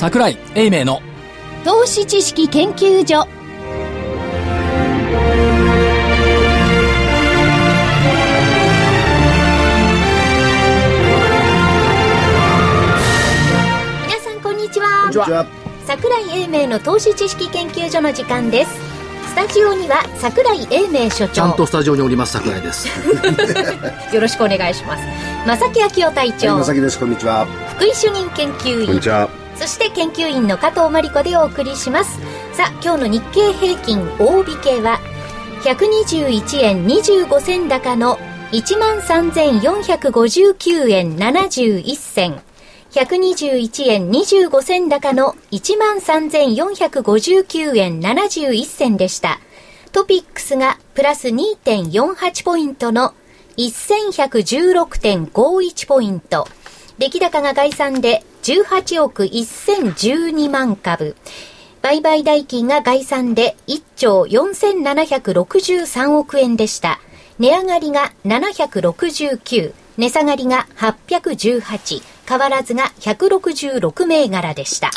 桜井英明の投資知識研究所皆さんこんにちはこんにちは。桜井英明の投資知識研究所の時間ですスタジオには桜井英明所長ちゃんとスタジオにおります桜井です。よろしくお願いします正木昭夫隊長、まさきです。こんにちは。福井主任研究員こんにちは。そして研究員の加藤真理子でお送りします。さあ今日の日経平均大引けは121円25銭高の13,459円71銭。121円25銭高の13,459円71銭でした。トピックスがプラス2.48ポイントの1116.51ポイント。出来高が概算で18億1012万株。売買代金が概算で1兆4763億円でした。値上がりが769、値下がりが818、変わらずが166銘柄でした。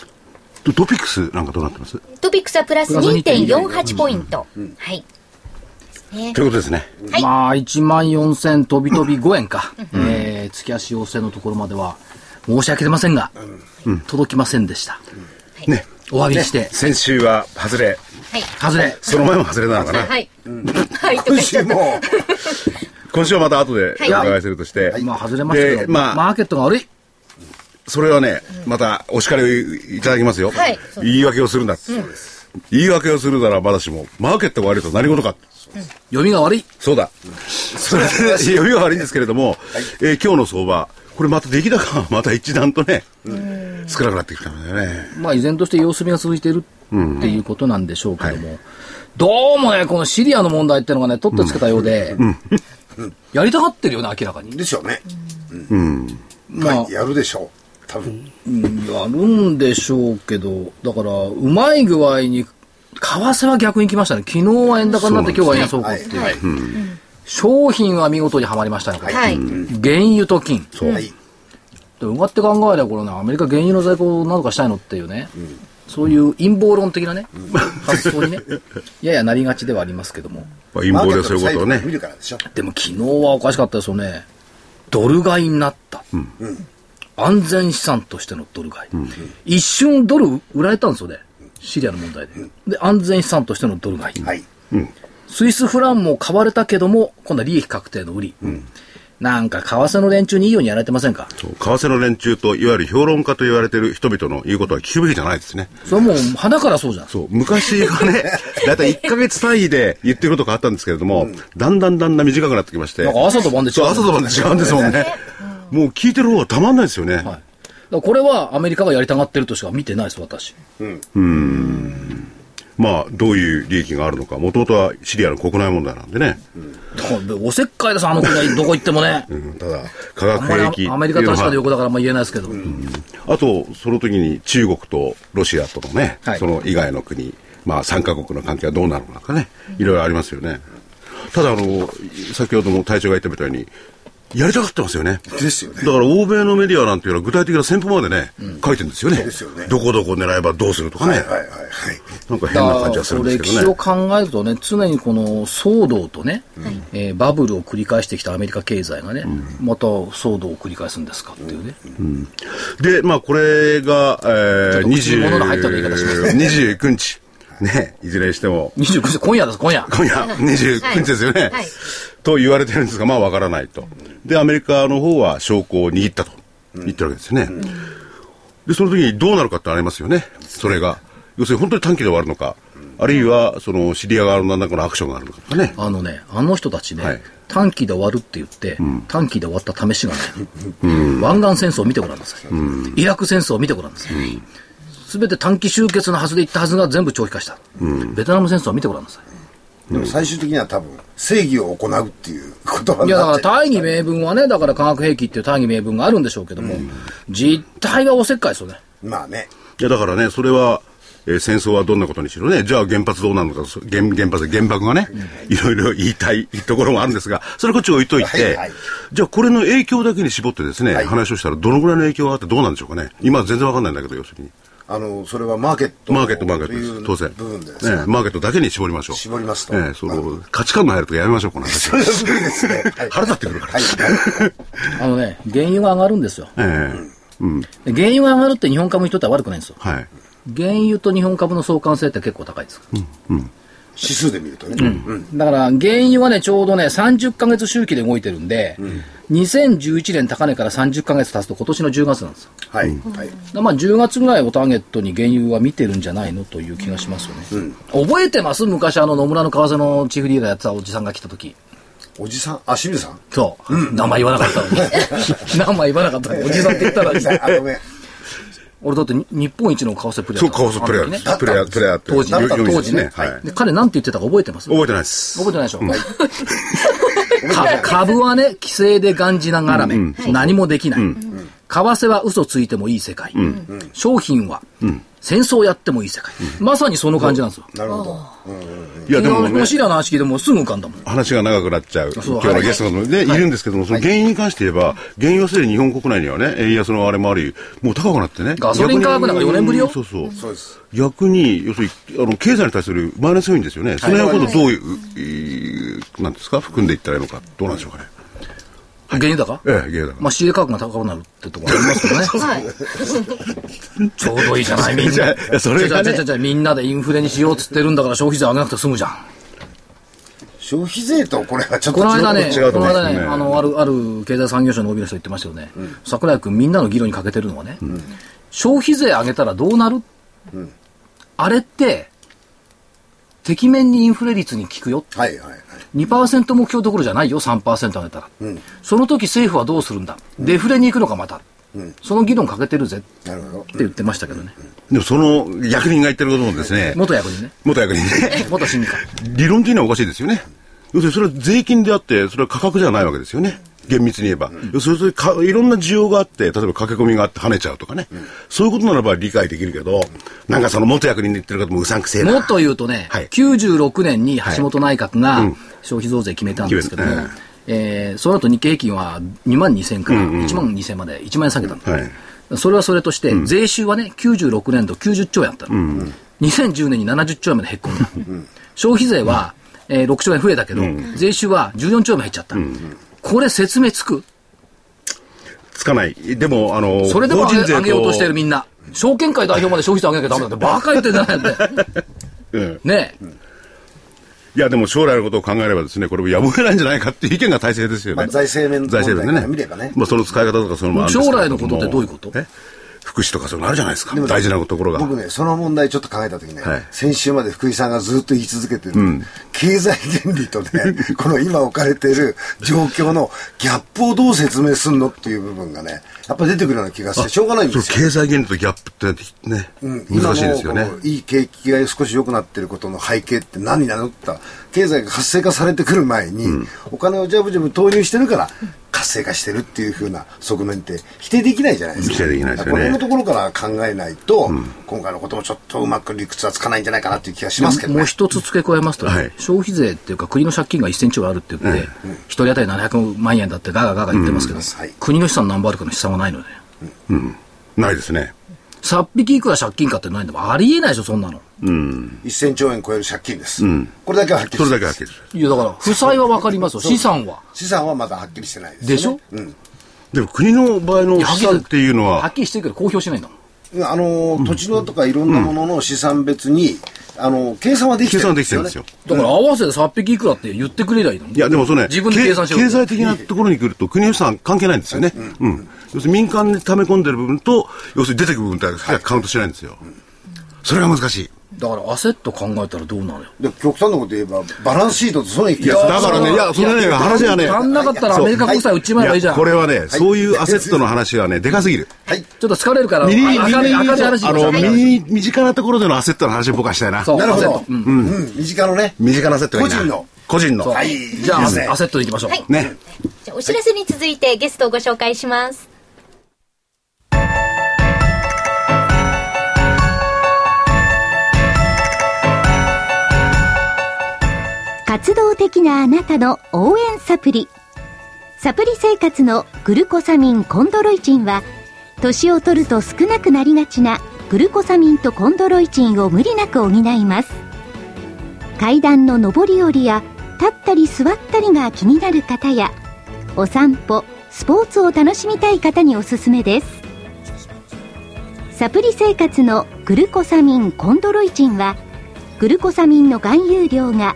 トトピックスなんかどうなってます？トピックスはプラスプラス2.48ポイント。はい。ねということですね。はいまあ、1万4000飛び飛び5円か。えー、月足要請のところまでは、申し訳出ませんが、届きませんでした。ね。お詫びして、先週は外れ。はい。外れ。その前も外れなのかな。はい。はい。とか言っちゃったも今週はまた後でお伺いするとして。まあ、外れましたけど、でまあ、マーケットが悪い。それはね、またお叱りをいただきますよ。はい言い訳をするんだ。言い訳をするならまだしも、マーケットが悪いと何事か。読みが悪い。そうだ。それで、読みが悪いんですけれども、えー今日の相場、これまた出来高がまた一段とね、少なくなってきたんだよね。まあ、依然として様子見が続いているっていうことなんでしょうけども、どうもね、このシリアの問題っていうのがね、取ってつけたようで、やりたがってるよね、明らかに。でしょうね。まあ、はい、やるでしょう。多分。やるんでしょうけど、だから、うまい具合に、為替は逆に来ましたね。昨日は円高になって今日は円安方向っていう。はい。商品は見事にはまりましたね、これ。はい。原油と金。そう。はい。でうがって考えれば、これね、アメリカ原油の在庫を何とかしたいのっていうね、そういう陰謀論的なね、発想にね、ややなりがちではありますけども。まあ陰謀でそういうことをねでしょ。でも昨日はおかしかったですよね。ドル買いになった。安全資産としてのドル買い。一瞬ドル売られたんですよね。シリアの問題で。で、安全資産としてのドル買い。はい。スイスフランも買われたけども、今度は利益確定の売り。なんか、為替の連中にいいようにやられてませんか？そう為替の連中といわゆる評論家と言われてる人々の言うことは聞くべきじゃないですね。それはもう、花からそうじゃん。そう、昔はね、だいたい1ヶ月単位で言ってることがあったんですけれども、だんだんだんだん短くなってきまして。なんか朝と晩で違う朝と晩で違うんですもんね。もう聞いてる方はたまんないですよね。はい。これはアメリカがやりたがってるとしか見てないです、私。まあ、どういう利益があるのか。もともとはシリアの国内問題なんでね。だからおせっかいです、あの国はどこ行ってもね。うんただ、化学兵器アメリカと確かでは横だからあんま言えないですけど。あと、その時に中国とロシアとのね、はいその以外の国、まあ3カ国の関係はどうなるのかね、いろいろありますよね。ただ、あの、先ほども隊長が言ったみたいに、やりたがってますよね。ですよねだから欧米のメディアなんていうのは具体的な戦法までね、書いてるんですよね。ですよねどこどこ狙えばどうするとかね。はいはいはいはい。なんか変な感じがするんですけ歴史をどね。考えるとね、常にこの騒動とね、えーバブルを繰り返してきたアメリカ経済がね、また騒動を繰り返すんですかっていうね。で、まあこれが、えー、ちょっと口に物の入ったような言い方します20 29日。ね、いずれにしても、29日、今夜です、今夜。今夜29日ですよね。はいと言われてるんですが、まあわからないと。で、アメリカの方は証拠を握ったと言ってるわけですよね。で、その時にどうなるかってありますよね。それが。要するに本当に短期で終わるのか、あるいは、その、シリア側の何らかのアクションがあるのかとかね。あのね、あの人たちね、はい短期で終わるって言って、短期で終わった試しがない。湾岸戦争を見てごらんなさい。イラク戦争を見てごらんなさい。すべて短期終結のはずで言ったはずが全部長期化した。ベトナム戦争を見てごらんなさい。でも最終的には多分、正義を行うっていうことなんいや、だから大義名分はね、だから化学兵器っていう大義名分があるんでしょうけども、実態はおせっかいですよね。まあね。いや、だからね、それは、えー戦争はどんなことにしろね、じゃあ原発どうなるのか、そ原原発、原爆がね、いろいろ言いたいところもあるんですが、それこっち置いといて、はいはいじゃあこれの影響だけに絞ってですね、はい話をしたらどのぐらいの影響があってどうなんでしょうかね。今は全然わかんないんだけど、要するに。ああの、それはマーケット。マーケット、マーケットです。という当然。部分でね。ええマーケットだけに絞りましょう。絞りますとええその、価値観が入るとかやめましょう、この話。それは無理ですね。はい腹立ってくるから。はい。はいあのね、原油が上がるんですよ。ええうん。で原油が上がるって日本株にとっては悪くないんですよ。はい。原油と日本株の相関性って結構高いです。指数で見るとね。うん。だから、原油はね、ちょうどね、30ヶ月周期で動いてるんで、2011年高値から30ヶ月経つと今年の10月なんですよ。はい。はい。まあ10月ぐらいをターゲットに原油は見てるんじゃないのという気がしますよね。覚えてます？昔あの野村の為替のチーフリーダーやってたおじさんが来た時。おじさん、あ、清水さん？そう。名前言わなかったのに。名前言わなかったのに。おじさんって言ったら、あ、ごめん。俺だってに日本一の為替プレイそう、ヤーだ。ったカオスプレイヤー。ね。プレイヤー、プレイヤーって。当時当時ね。はい。で彼なんて言ってたか覚えてます？覚えてないです。覚えてないでしょ、か株はね、規制でがんじながらめ、何もできない。為替は嘘ついてもいい世界。商品は、戦争やってもいい世界。まさにその感じなんですよ。なるほど。いや、でもねシリアの話聞いてもすぐ浮かんだもん。話が長くなっちゃう。そう今日のゲストのね、いるんですけども、その原因に関して言えば、原因はすでに日本国内にはね、円安のあれもあり、もう高くなってね。ガソリン価格なんか逆に4年ぶりよそうそう。そうです。逆に、要するに、あの、経済に対するマイナス要因ですよね。その辺のことをどういう、えーなんですか？含んでいったらいいのか、どうなんでしょうかね。原油高？ええ、原因だから。まあ、仕入れ価格が高くなるってところありますけどね。はい。ちょうどいいじゃない、みんな。やそれがねじゃあじゃあじゃあみんなでインフレにしようっつってるんだから消費税上げなくて済むじゃん。消費税とこれはちょっとこの間ね、違うと思いますねこの間ね、あの、ある、ある経済産業省の OB の人言ってましたよね。桜井君みんなの議論にかけてるのはね、消費税上げたらどうなる、あれって、適面にインフレ率に効くよ。はいはいはい。2%目標どころじゃないよ、3%上げたら。その時政府はどうするんだ？デフレに行くのかまた。その議論かけてるぜって。言ってましたけどね。でもその役人が言ってることもですね、元役人ね。元役人ね、元審議官。理論的にはおかしいですよね。要するにそれは税金であって、それは価格じゃないわけですよね。厳密に言えば。要するにかいろんな需要があって、例えば駆け込みがあって跳ねちゃうとかね。そういうことならば理解できるけど、なんかその元役人で言ってることもうさんくせえな。もっと言うとね、はい。96年に橋本内閣が消費増税決めたんですけども、決めた。えーその後日経平均は2万2000から1万2000まで1万円下げたんだ、はい。それはそれとして、税収はね、96年度90兆円あったの、2010年に70兆円までへっこんだ。消費税は、えー6兆円増えたけど、税収は14兆円も減っちゃった。これ説明つく？つかない。でも、あの、それでも上げ法人税上げようとしてるみんな。証券会代表まで消費税上げなきゃダメだって、バカ言ってんじゃないって。うんねえ。いや、でも将来のことを考えればですね、これもやむを得ないんじゃないかっていう意見が大勢ですよね。まあ財政面財政面でねまあ、その使い方とかそういうのもあるんですけど将来のことってどういうこと？え？福祉とかそういうのあるじゃないですか。大事なところが。僕ね、その問題ちょっと考えたときね、はい先週まで福井さんがずっと言い続けてる、経済原理とね、この今置かれている状況のギャップをどう説明するのっていう部分がね、やっぱ出てくるような気がしてしょうがないんですよ。そう経済原理とギャップってね、うん難しいですよねいい景気が少し良くなってることの背景って何なのって言ったら経済が活性化されてくる前に、お金をジャブジャブ投入してるから活性化してるっていうふうな側面って否定できないじゃないですか。否定できないですよね。このところから考えないと、今回のこともちょっとうまく理屈はつかないんじゃないかなっていう気がしますけどね。もう一つ付け加えますとね、はい。消費税っていうか国の借金が1000兆あるって言って、一人当たり700万円だってガーガーガーガー言ってますけど、はい。国の資産何倍あるかの試算はないので、ないですね。さっぴきいくら借金かってないんだもんありえないでしょ、そんなの。1000兆円超える借金です。これだけははっきりそれだけはっきりする。いや、だから、負債はわかりますよ、資産は。資産はまだはっきりしてないです、ね。でしょ？うん。でも国の場合の資産っていうのははっ、きりしてるけど公表しないんだもん。あの土地のとかいろんなものの資産別に、あの計算はできてるんですよ、ね。できてるんですよ。だから合わせてさっぴきいくらって言ってくれりゃいいのに。いや、でもそのね、自分で計算しろ経経済的なところに来ると、国の予算関係ないんですよね。うん。要するに民間で溜め込んでる部分と、要するに出てくる部分ってカウントしないんですよ。それが難しい。だから、アセット考えたらどうなのよ。で極端なこと言えば、バランスシートとその一気いや、だからね、いや、それね、話はね、足んなかったらアメリカ国債売っちまえばいいじゃん。これはね、そういうアセットの話はね、でかすぎる。はい。ちょっと疲れるから、ミニ、ミニ、明るい、明るい話しあの、ましょうミニ、身近なところでのアセットの話を僕はしたいな。そうなるほど。うん。うん。身近のね。身近なアセットがいいな個人の。個人の。はい。じゃあ、アセットでいきましょう。はいね。じゃあお知らせに続いてゲストをご紹介します。活動的なあなたの応援サプリ。サプリ生活のグルコサミンコンドロイチンは、年を取ると少なくなりがちなグルコサミンとコンドロイチンを無理なく補います階段の上り下りや立ったり座ったりが気になる方やお散歩スポーツを楽しみたい方におすすめですサプリ生活のグルコサミンコンドロイチンはグルコサミンの含有量が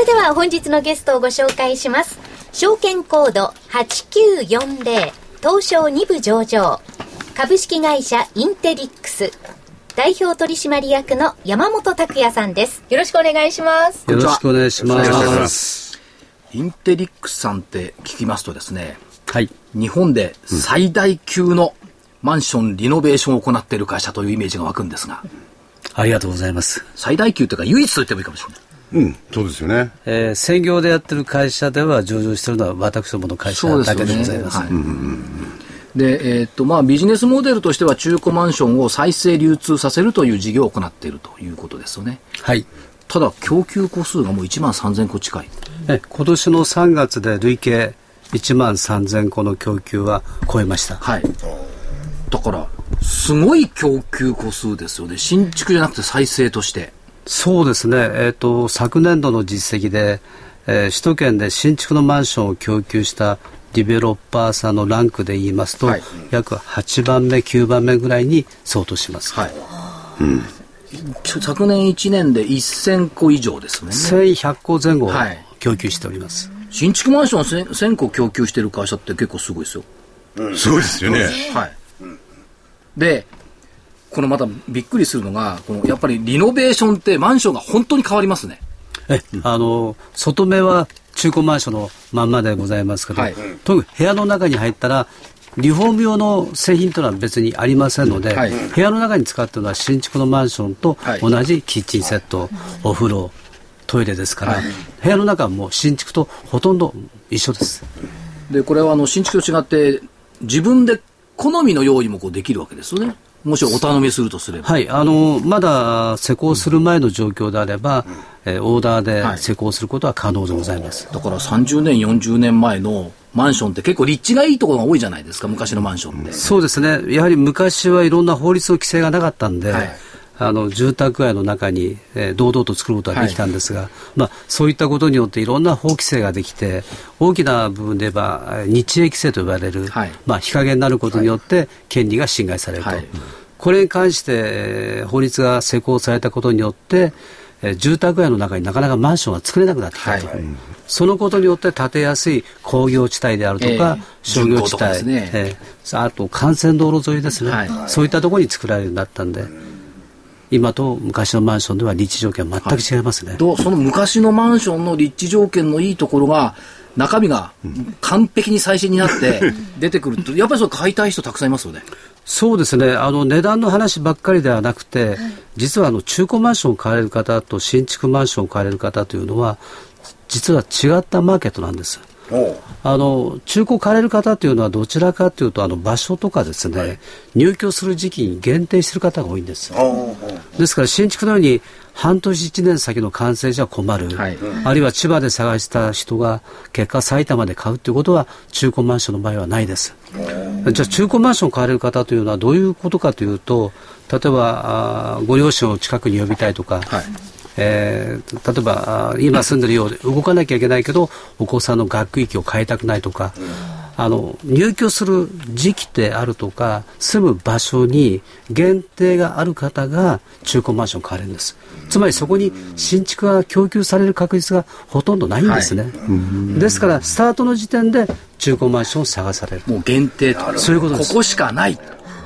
れでは本日のゲストをご紹介します。証券コード8940東証2部上場。株式会社インテリックス。代表取締役の山本拓也さんです。よろしくお願いします。よろしくお願いします。インテリックスさんって聞きますとですねはい。日本で最大級のマンションリノベーションを行っている会社というイメージが湧くんですが。ありがとうございます。最大級というか唯一と言ってもいいかもしれないうん、そうですよね。えー、専業でやってる会社では上場してるのは私どもの会社だけでございます。すねはいうんうんうんで、えー、っと、まあ、ビジネスモデルとしては中古マンションを再生流通させるという事業を行っているということですよね。はい。ただ、供給戸数がもう1万3000戸近い。え、今年の3月で累計1万3000戸の供給は超えました。はい。だから、すごい供給戸数ですよね。新築じゃなくて再生として。そうですね。えっ、ー、と、昨年度の実績で、えー、首都圏で新築のマンションを供給したディベロッパーさんのランクで言いますと、はい、約8番目、9番目ぐらいに相当します。はいうん、昨年1年で1000戸以上ですね。1100戸前後供給しております。新築マンション 1000, 1000戸供給している会社って結構すごいですよ。うん、すごいですよね。はい。で、このまたびっくりするのが、このやっぱりリノベーションってマンションが本当に変わりますね。え、あの、外目は中古マンションのまんまでございますけど、はい、とにかく部屋の中に入ったら、リフォーム用の製品というのは別にありませんので、はい、部屋の中に使っているのは新築のマンションと同じキッチンセット、お風呂、トイレですから、はい、部屋の中はもう新築とほとんど一緒です。で、これはあの新築と違って、自分で好みの用意もこうできるわけですよね。もしお頼みするとすれば。はい、あの、まだ施工する前の状況であれば、うん、えー、オーダーで施工することは可能でございます。はい、だから30年、40年前のマンションって結構立地がいいところが多いじゃないですか、昔のマンションって。そうですね。やはり昔はいろんな法律の規制がなかったんで、はいあの住宅街の中に、えー、堂々と作ることができたんですが、はい、まあ、そういったことによっていろんな法規制ができて大きな部分で言えば日英規制と呼ばれる、はい、まあ、日陰になることによって権利が侵害されると。はい。これに関して法律が施行されたことによって、住宅街の中になかなかマンションが作れなくなってきたと、はい、そのことによって建てやすい工業地帯であるとか、えー、商業地帯、ね。えー、あと幹線道路沿いですね、はい、そういったところに作られるようになったんで。今と昔のマンションでは立地条件は全く違いますね、はい、その昔のマンションの立地条件のいいところが中身が完璧に最新になって 出てくるとやっぱりそれ買いたい人たくさんいますよね。そうですね。あの値段の話ばっかりではなくて、はい、実はあの中古マンションを買われる方と新築マンションを買われる方というのは実は違ったマーケットなんです。あの中古買われる方というのはどちらかというとあの場所とかですね、はい、入居する時期に限定している方が多いんです。ですから新築のように半年1年先の完成じゃ困る、はい、あるいは千葉で探した人が結果埼玉で買うということは中古マンションの場合はないです。じゃあ中古マンションを買われる方というのはどういうことかというと例えばあご両親を近くに呼びたいとか、はいえー、例えば今住んでるようで動かなきゃいけないけどお子さんの学区域を変えたくないとか、あの入居する時期であるとか住む場所に限定がある方が中古マンションを買われるんです。つまりそこに新築が供給される確率がほとんどないんですね、はい、ですからスタートの時点で中古マンションを探される。もう限定と。そういうことです。ここしかない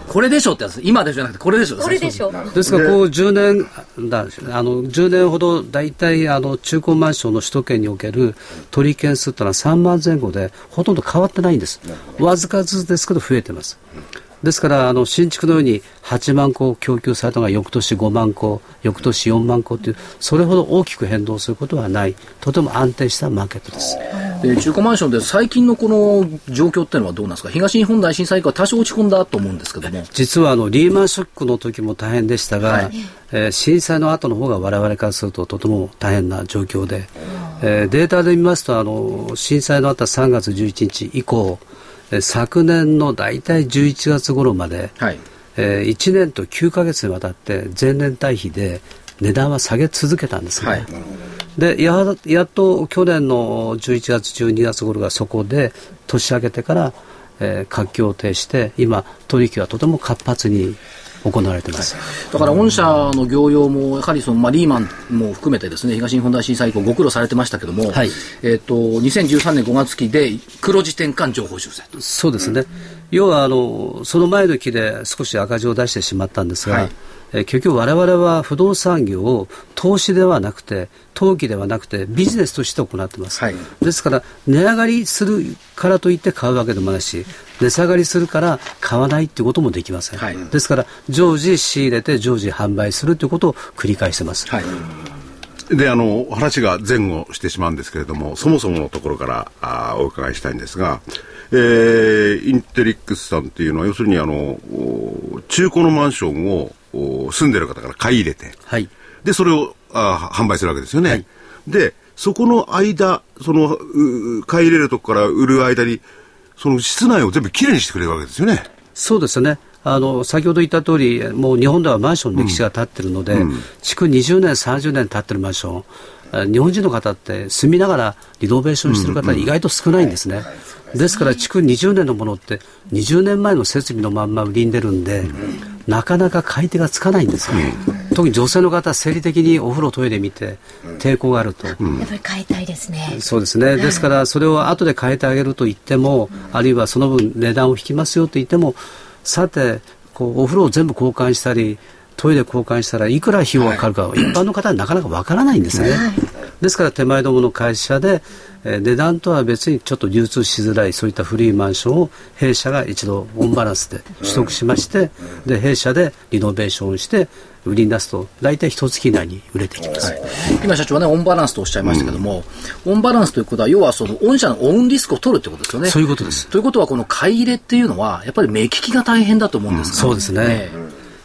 これでしょってやつ。今でしょじゃなくてこれでしょ。これでしょ。ですからこう10年だあの10年ほど大体あの中古マンションの首都圏における取り件数というのは3万前後でほとんど変わってないんです。わずかずつですけど増えてます。ですからあの新築のように8万戸供給されたのが翌年5万戸翌年4万戸というそれほど大きく変動することはない。とても安定したマーケットです。で中古マンションで最近のこの状況っていうのはどうなんですか？東日本大震災以降は多少落ち込んだと思うんですけども。実はあのリーマンショックの時も大変でしたが、はい、えー、震災の後の方が我々からするととても大変な状況で、えー、データで見ますとあの震災のあった3月11日以降昨年の大体11月頃まで、はい。えー、1年と9か月にわたって前年対比で値段は下げ続けたんですね。はい、でややっと去年の11月12月頃がそこで年明けてから、えー、活況を呈して今取引はとても活発に行われてます、だから御社の業用も、やはりその、まあ、リーマンも含めてですね、東日本大震災以降、ご苦労されてましたけども、はい、えーと、2013年5月期で黒字転換情報修正そうですね、要はあのその前の期で少し赤字を出してしまったんですが、はい。え結局我々は不動産業を投資ではなくて投機ではなくてビジネスとして行ってます、はい、ですから値上がりするからといって買うわけでもないし値下がりするから買わないということもできません、はい、ですから常時仕入れて常時販売するということを繰り返してます、はい。で、あの、話が前後してしまうんですけれども、そもそものところからあお伺いしたいんですが、えー、インテリックスさんっていうのは、要するに、あの、中古のマンションを住んでる方から買い入れて、はい、で、それをあ販売するわけですよね。はい、で、そこの間、その、買い入れるとこから売る間に、その室内を全部きれいにしてくれるわけですよね。そうですね。あの先ほど言った通り、もう日本ではマンションの歴史が経ってるので、うん、築20年、30年経ってるマンション、日本人の方って住みながらリノベーションしてる方、意外と少ないんですね。ですから、築20年のものって、20年前の設備のまんま売りに出るんで、なかなか買い手がつかないんですよ。特に女性の方、生理的にお風呂、トイレ見て、抵抗があると。やっぱり変えたいですね。そうですね。ですから、それを後で変えてあげると言っても、あるいはその分値段を引きますよと言っても、さて、こうお風呂を全部交換したり、トイレ交換したらいくら費用がかかるか、一般の方はなかなかわからないんですね。ですから手前どもの会社で、えー、値段とは別にちょっと流通しづらいそういった古いマンションを弊社が一度オンバランスで取得しまして、で弊社でリノベーションして売りに出すと大体一月以内に売れてきます、はい、今社長はねオンバランスとおっしゃいましたけども、うん、オンバランスということは要はその御社のオウンリスクを取るってことですよね。そういうことです。ということはこの買い入れっていうのはやっぱり目利きが大変だと思うんです、ねうん、そうですね、ね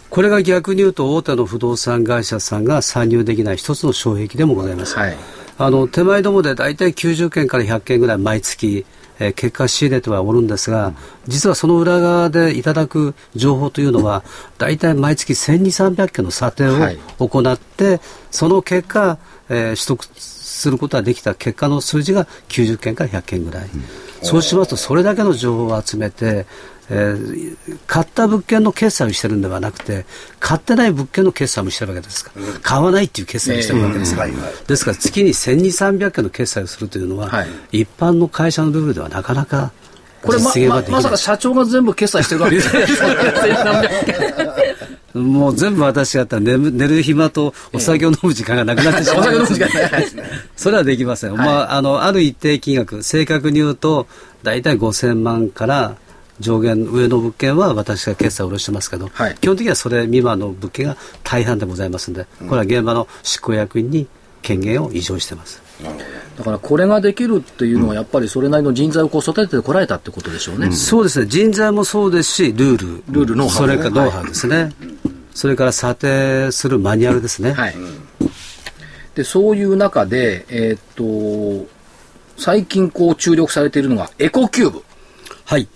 これが逆に言うと大手の不動産会社さんが参入できない一つの障壁でもございます。はいあの手前どもで大体90件から100件ぐらい毎月、えー、結果仕入れてはおるんですが、実はその裏側でいただく情報というのは、大体毎月1200、300件の査定を行って、はい、その結果、えー、取得することができた結果の数字が90件から100件ぐらい。うん、そうしますと、それだけの情報を集めて、えー、買った物件の決済をしてるんではなくて、買ってない物件の決済もしてるわけですから、うん、買わないっていう決済をしてるわけですから、ですから月に1200、300件の決済をするというのは、はい、一般の会社のルールではなかなかこれまままさか社長が全部決済してるわけです もう全部私やったら寝寝る暇とお酒を飲む時間がなくなってしまう、お酒飲む時間ないそれはできません、はい、まあ、あのある一定金額正確に言うと大体5000万から上限上の物件は私が決済を下ろしてますけど、はい、基本的にはそれ未満の物件が大半でございますので、これは現場の執行役員に権限を移譲してます。だからこれができるっていうのは、やっぱりそれなりの人材をこう育ててこられたってことでしょうね、うん、そうですね、人材もそうです。し、ルール、ルールノウハウ、それからノウハウですね、はい、それから査定するマニュアルですね。はい、でそういう中で、えー、っと最近こう注力されているのがエコキューブ。はい。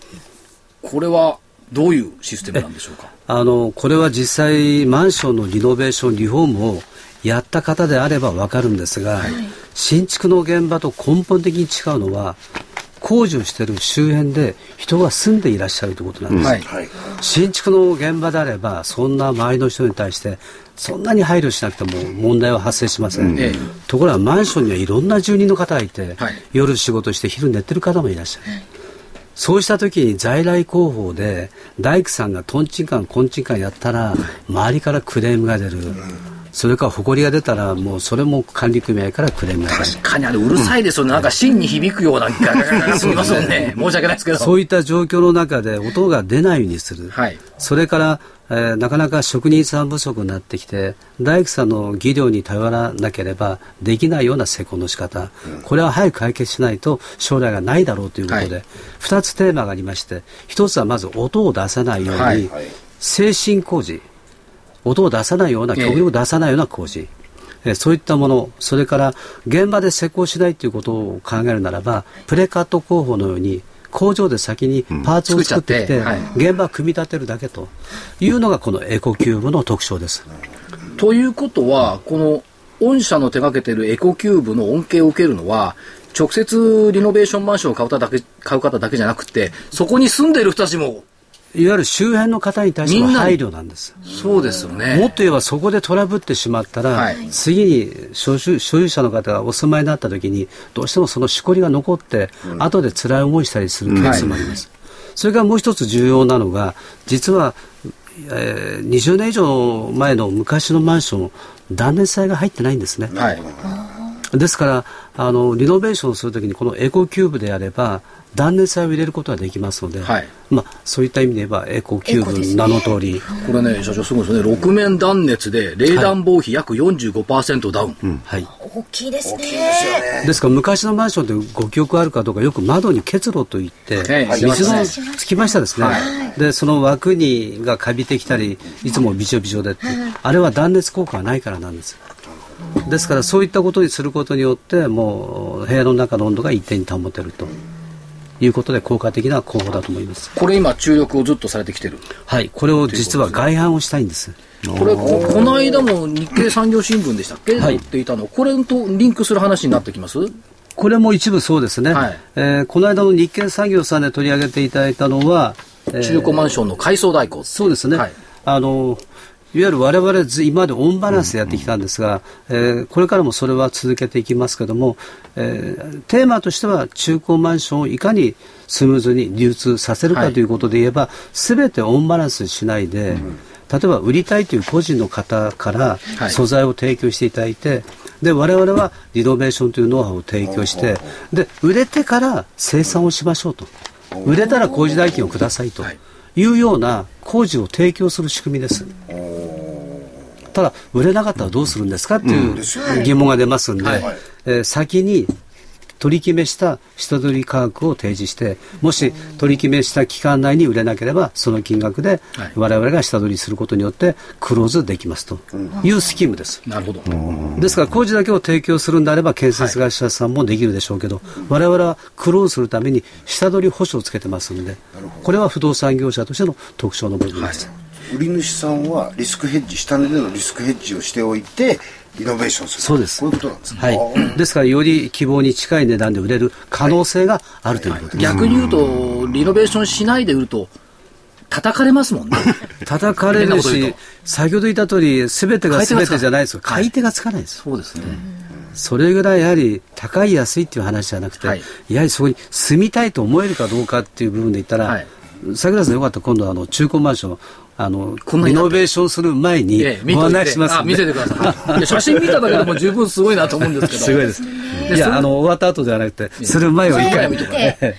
これはどういうシステムなんでしょうか？あのこれは実際マンションのリノベーションリフォームをやった方であれば分かるんですが、はい、新築の現場と根本的に違うのは工事をしている周辺で人が住んでいらっしゃるということなんです、はい、新築の現場であればそんな周りの人に対してそんなに配慮しなくても問題は発生しません、うん、ところがマンションにはいろんな住人の方がいて、はい、夜仕事して昼寝てる方もいらっしゃる、そうした時に在来広報で大工さんがとんちんかんこんちんかんやったら周りからクレームが出る、それから埃が出たらもうそれも管理組合からクレームが。確かにあれうるさいですよね、うん、なんか芯に響くようなガガガガすみませんね。申し訳ないですけど。そういった状況の中で音が出ないようにする、はい、それからえー、なかなか職人さん不足になってきて大工さんの技量に頼らなければできないような施工の仕方、うん、これは早く解決しないと将来がないだろうということで、はい、2つテーマがありまして。1つはまず音を出さないように、はい、精神工事音を出さないような極力出さないような工事、えー、そういったものそれから現場で施工しないということを考えるならばプレカット工法のように工場で先にパーツを作ってきて、はい、現場を組み立てるだけというのがこのエコキューブの特徴です。ということは、この御社の手掛けているエコキューブの恩恵を受けるのは、直接リノベーションマンションを買う方だけ買う方だけじゃなくて、そこに住んでいる人たちもいわゆる周辺の方に対しての配慮なんです。そうですよね。もっと言えばそこでトラブってしまったら、はい、次に所有所有者の方がお住まいになった時に、どうしてもそのしこりが残って、うん、後で辛い思いしたりするケースもあります。はい、それからもう一つ重要なのが、実は、えー、20年以上前の昔のマンション、断熱材が入ってないんですね。はい、ですから、あの、リノベーションするときにこのエコキューブであれば、断熱材を入れることができますので、はい、まあ、そういった意味で言えばエコキューブ名の通り、これね社長すごいですね。6面断熱で冷暖房費約45%ダウン、はい、大きいですね。ですから昔のマンションでご記憶あるかどうかよく窓に結露といって、はい、水のつきましたですね、はい、でその枠にがかびてきたりいつもびちょびちょでって、あれは断熱効果がないからなんですですからそういったことにすることによってもう部屋の中の温度が一定に保てると。いうことで効果的な工法だと思います。これ今注力をずっとされてきてる。はい。これを実は外販をしたいんです。これここの間も日経産業新聞でしたっけ、はい、っていたの。これとリンクする話になってきます？これも一部そうですね、はい、えー、この間の日経産業さんで取り上げていただいたのは、えー、中古マンションの改装代行そうですね、はい、あのゆる我々今までオンバランスでやってきたんですが、えー、これからもそれは続けていきますけども、えー、テーマとしては中古マンションをいかにスムーズに流通させるかということで言えば、す、べ、てオンバランスしないで、例えば売りたいという個人の方から素材を提供していただいて、で我々はリノベーションというノウハウを提供してで売れてから生産をしましょうと。売れたら工事代金をくださいと。いうような工事を提供する仕組みです。ただ売れなかったらどうするんですかっていう疑問が出ますんで、えー、先に取り決めした下取り価格を提示してもし取り決めした期間内に売れなければその金額で我々が下取りすることによってクローズできますと。いうスキームです。なるほど。ですから工事だけを提供するんであれば建設会社さんもできるでしょうけど、我々はクローズするために下取り保証をつけてますのでこれは不動産業者としての特徴の部分です。はい。売り主さんはリスクヘッジ下値でのリスクヘッジをしておいてリノベーションする。そうです。こういうことなんですね、はい、ですからより希望に近い値段で売れる可能性があるということです、逆に言うとリノベーションしないで売ると叩かれますもんね。叩かれるし先ほど言った通り全てが全てじゃないです買い手がつかないです、そうですね、それぐらいやはり高い安いっていう話じゃなくて、はい、やはりそこに住みたいと思えるかどうかっていう部分で言ったら、はい、桜さんよかった。今度はあの中古マンションあのリノベーションする前にお話しますんで、見せてください。いや写真見ただけでも十分すごいなと思うんですけど。すごいですいやあの終わった後じゃなくてする前を一回見て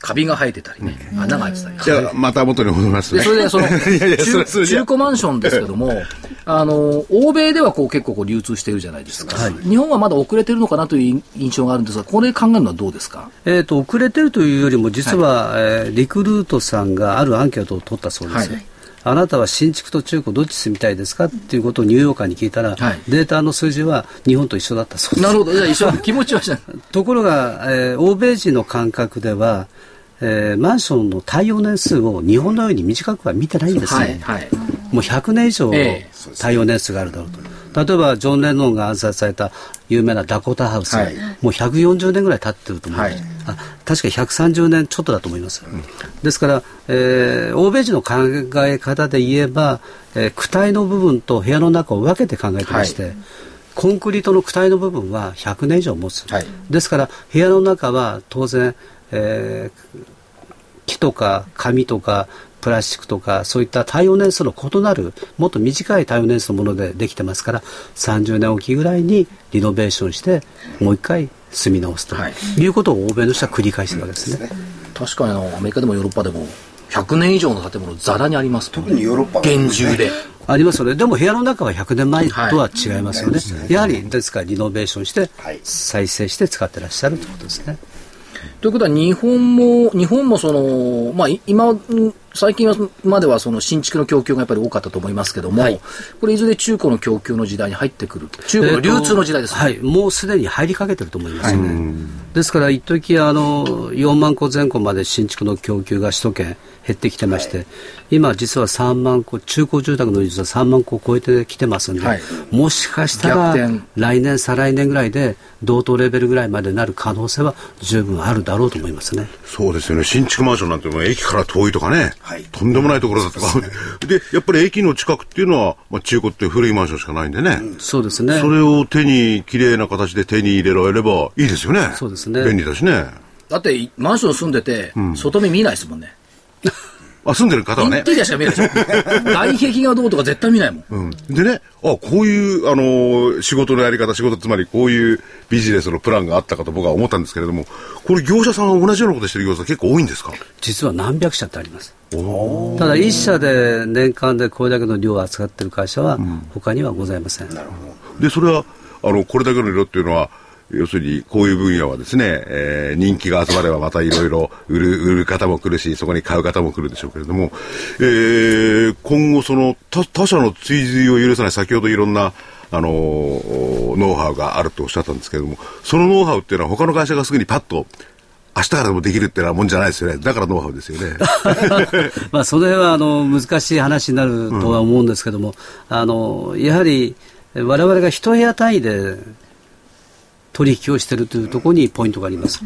カビが生えてたりね、穴が開いてたり。じゃあ、また元に戻りますね。それで、その、中古マンションですけども、あの、欧米ではこう結構こう流通しているじゃないですか。日本はまだ遅れてるのかなという印象があるんですが、これ考えるのはどうですか？えっ、と、遅れてるというよりも、実は、はえリクルートさんがあるアンケートを取ったそうです。あなたは新築と中古どっち住みたいですかっていうことをニューヨーカーに聞いたら、はい、データの数字は日本と一緒だったそうです。なるほど、じゃあ一緒、気持ちはところが、えー、欧米人の感覚では、えー、マンションの耐用年数を日本のように短くは見てないんですね。はいはい、もう100年以上耐用年数があるだろうと。例えばジョン・レノンが暗殺された有名なダコタハウス、はい。もう140年ぐらい経ってると思う、はい。あ確か130年ちょっとだと思います、ですから、えー欧米人の考え方で言えば、えー躯体の部分と部屋の中を分けて考えてまして、はい。コンクリートの躯体の部分は100年以上持つ、はい。ですから部屋の中は当然、えー木とか紙とかプラスチックとかそういった耐用年数の異なるもっと短い耐用年数のものでできてますから30年おきぐらいにリノベーションしてもう一回住み直すとはいいうことを欧米の人は繰り返してるわけですね。確かにあのアメリカでもヨーロッパでも100年以上の建物ざらにあります特にヨーロッパは厳重でありますよね。でも部屋の中は100年前とは違いますよね。やはり、ですからリノベーションしてはい、再生して使ってらっしゃるということですね。ということは日本も日本もその、まあ、い今うん最近はまではその新築の供給がやっぱり多かったと思いますけども、はい。これいずれ中古の供給の時代に入ってくる中古の流通の時代ですね、はい、もうすでに入りかけてると思います。よね。ですから、一時あの4万戸前後まで新築の供給が首都圏減ってきてまして、今、実は3万戸、中古住宅の率は3万戸を超えてきてますんで、はい。もしかしたら来年、再来年ぐらいで同等レベルぐらいまでなる可能性は十分あるだろうと思いますね。そうですよね。新築マンションなんてもう駅から遠いとかね。はいとんでもないところだとか。で、やっぱり駅の近くっていうのは、まあ、中古って古いマンションしかないんでね。そうですね。それを手に、綺麗な形で手に入れられればいいですよね。そうですね便利だしね。だってマンション住んでて、外見見ないですもんねあ、住んでる方はねインテ。リアしか見えないでしょ 外壁がどうとか絶対見ないもんうん。でね、あ、こういう、あのー仕事のやり方、仕事、つまりこういうビジネスのプランがあったかと僕は思ったんですけれども、これ業者さんは同じようなことしてる業者結構多いんですか？実は何百社ってあります。ただ、一社で年間でこれだけの量を扱っている会社は、他にはございません。で、それは、あの、これだけの色っていうのは、要するに、こういう分野はですね、えー人気が集まればまたいろいろ売る、売る方も来るし、そこに買う方も来るでしょうけれども、えー今後その他、他社の追随を許さない、先ほどいろんな、あのーノウハウがあるとおっしゃったんですけれども、そのノウハウっていうのは他の会社がすぐにパッと、明日からでもできるってなもんじゃないですよね。だからノウハウですよね。まあ、それはあの難しい話になるとは思うんですけども、あのやはり我々が一部屋単位で取引をしているというところにポイントがあります。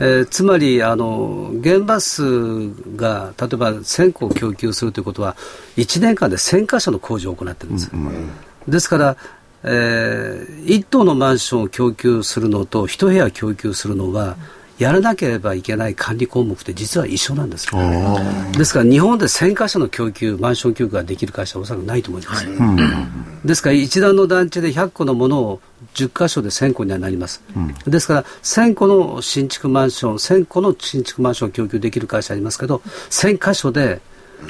えーつまりあの現場数が例えば1000個供給するということは1年間で1000箇所の工事を行っているんです。ですから、えー、1棟のマンションを供給するのと1部屋供給するのはやらなければいけない管理項目って実は一緒なんですよ。ですから日本で1000箇所の供給、マンション供給ができる会社はおそらくないと思います。ですから一段の団地で100個のものを10箇所で1000個にはなります。ですから1000個の新築マンション、1000個の新築マンションを供給できる会社ありますけど、1000箇所で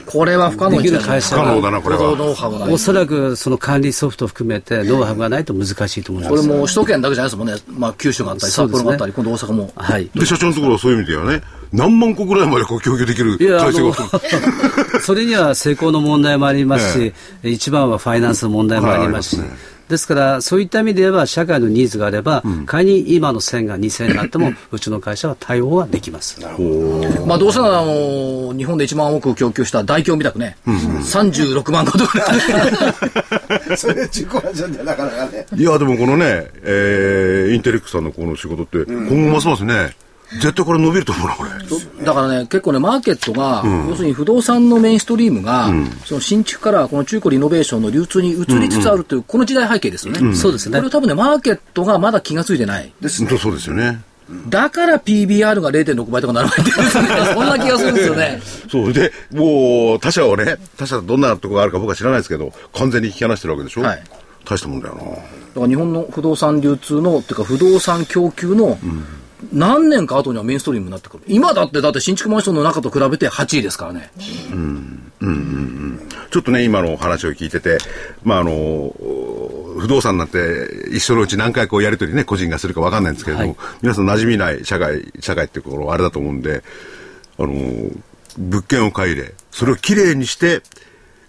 これは不可能できる会社不可能だがな、これは。ノウハウがない。おそらくその管理ソフトを含めてノウハウがないと難しいと思います。これも首都圏だけじゃないですもんね、まあ、九州があったりそうですね。札幌があったり今度大阪も。はい。で、社長のところはそういう意味ではね、何万個ぐらいまでこう供給できるいや、あ体制がの、それには成功の問題もありますし、一番はファイナンスの問題もありますし、はいありますですから、そういった意味で言えば、社会のニーズがあれば、仮に今の1000が2000になっても、うちの会社は対応はできます。まあ、どうせなら、あの日本で一番多く供給した大京みたくね、36万個とかね、それ自己マンションでなかなかね。いや、でもこのね、えー、インテレックさんのこの仕事って、今後ますますね、絶対これ伸びると思うな、これ。だからね、結構ね、マーケットが、要するに不動産のメインストリームが、その新築からこの中古リノベーションの流通に移りつつあるという、この時代背景ですよね。そうですねこれは多分ね、マーケットがまだ気がついてない。本当そうですよね。だから PBR が0.6倍とかならないっていうそんな気がするんですよね。そう。で、もう、他社をね、他社どんなところがあるか僕は知らないですけど、完全に引き離してるわけでしょ？はい大したもんだよな。だから日本の不動産流通の、っていうか不動産供給の、何年か後にはメインストリームになってくる。今だって、だって新築マンションの中と比べて8位ですからね。ちょっとね、今のお話を聞いてて、まあ、あの、不動産なんて一緒のうち何回こうやりとりね、個人がするかわかんないんですけれども、はい皆さん馴染みない社会、社会っていうところはあれだと思うんで、あの、物件を買い入れ、それをきれいにして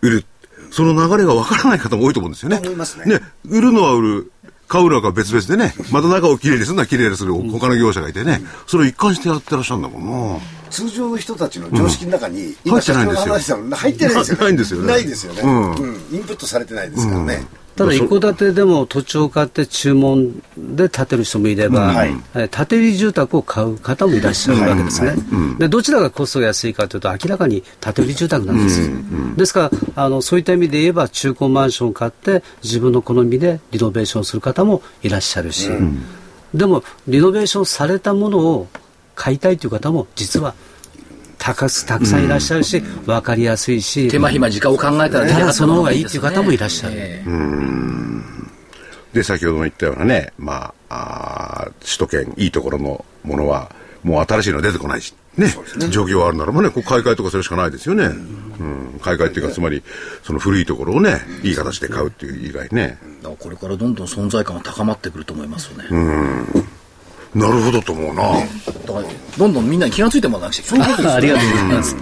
売る。その流れがわからない方も多いと思うんですよね。思いますねね、売るのは売る。買うのは別々でね、また中をきれいにするのはきれいにする他の業者がいてね、それを一貫してやってらっしゃるんだもんな。通常の人たちの常識の中に、うん。今社長が話したの入ってないですよね。ないんですよね。ないですよね。うん。うん。インプットされてないですからね。ただ一戸建てでも土地を買って注文で建てる人もいれば、建て売り住宅を買う方もいらっしゃるわけですね。でどちらがコストが安いかというと明らかに建て売り住宅なんです。ですからあのそういった意味で言えば中古マンションを買って自分の好みでリノベーションする方もいらっしゃるし、でもリノベーションされたものを買いたいという方も実はたかすたくさんいらっしゃるし、分かりやすいし手間暇時間を考えたらただその方がいいっていう方もいらっしゃる。ええで、先ほども言ったようなね、まあ、あー首都圏、いいところのものは、もう新しいのは出てこないし、ね、状況があるならばね、こう買い替えとかするしかないですよね。うん、買い替えっていうか、つまり、その古いところをね、いい形で買うっていう以外ね。だからこれからどんどん存在感が高まってくると思いますよね。なるほどと思うな。だからどんどんみんなに気がついてもらわなくちゃいけない。ありがとうございます。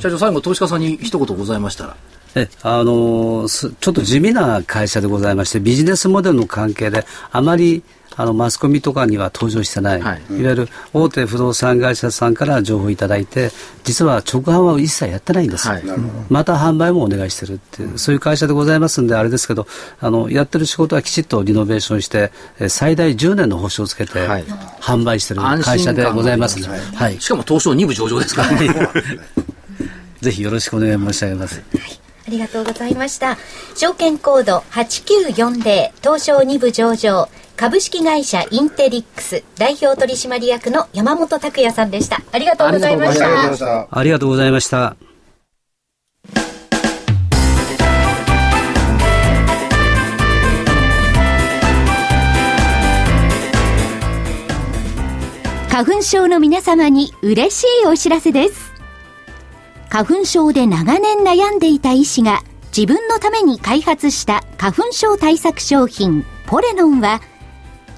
社長、最後、投資家さんに一言ございましたら。えあのすちょっと地味な会社でございましてビジネスモデルの関係であまりあのマスコミとかには登場してない、はい。い、わゆる大手不動産会社さんから情報をいただいて実は直販は一切やってないんです、はい。また販売もお願いしてるっていうそういう会社でございますんであれですけどあのやってる仕事はきちっとリノベーションしてえ最大10年の保証をつけてはい。販売してる会社でございますので、はい、しかも東証2部上場ですからね。ぜひよろしくお願い申し上げます。ありがとうございました。証券コード8940東証2部上場株式会社インテリックス代表取締役の山本拓也さんでした。ありがとうございましありがとうございたまし。た。ありがとうございました。花粉症の皆様に嬉しいお知らせです。花粉症で長年悩んでいた医師が自分のために開発した花粉症対策商品ポレノンは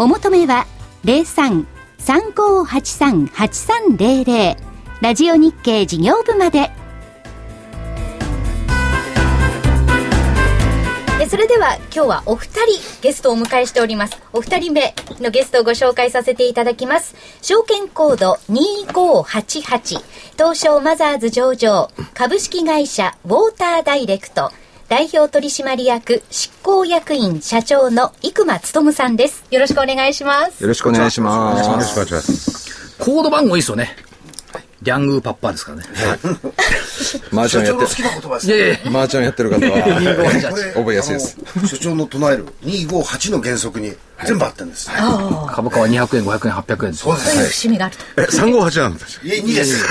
お求めは03-3583-8300ラジオ日経事業部まで。えそれでは今日はお二人ゲストをお迎えしております。お二人目のゲストをご紹介させていただきます。証券コード2588東証マザーズ上場。株式会社ウォーターダイレクト。代表取締役執行役員社長の生間勉さんですよろしくお願いしますよろしくお願いします。よろしくお願いします。コード番号いいですよね。リャングーパッパーですからね。マージャンやって所長の好マージャンやってる方は覚えやすいです。所長の唱える258の原則に全部あってるんです。株価は200円、500円、800円ですそう。ですという節目があるとえ、358なんですよ。いえ、2です。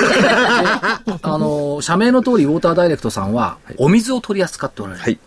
あの、社名の通り、ウォーターダイレクトさんは、お水を取り扱っておられる。はい。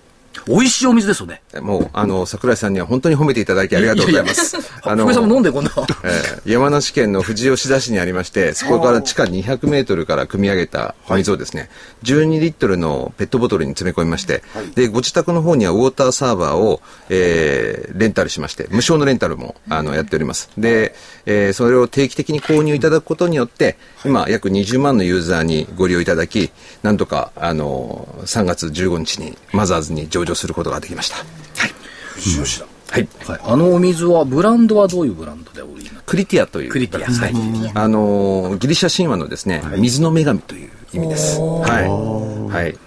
美味しいお水ですよね。もう、あの、桜井さんには本当に褒めていただきありがとうございます。あのさんも飲んで、今度。えー山梨県の富士吉田市にありまして、そこから地下200メートルから汲み上げたお水をですね、12リットルのペットボトルに詰め込みまして、で、ご自宅の方にはウォーターサーバーを、えーレンタルしまして、無償のレンタルも、あの、やっております。で、えーそれを定期的に購入いただくことによって、今、約20万のユーザーにご利用いただき、なんとか、あの、3月15日にマザーズに上場することができました。よしだ。はい。はい。あのお水は、ブランドはどういうブランドでお売りクリティアという。クリティアはい。あのー、ギリシャ神話のですね、水の女神という意味です。はい。はい。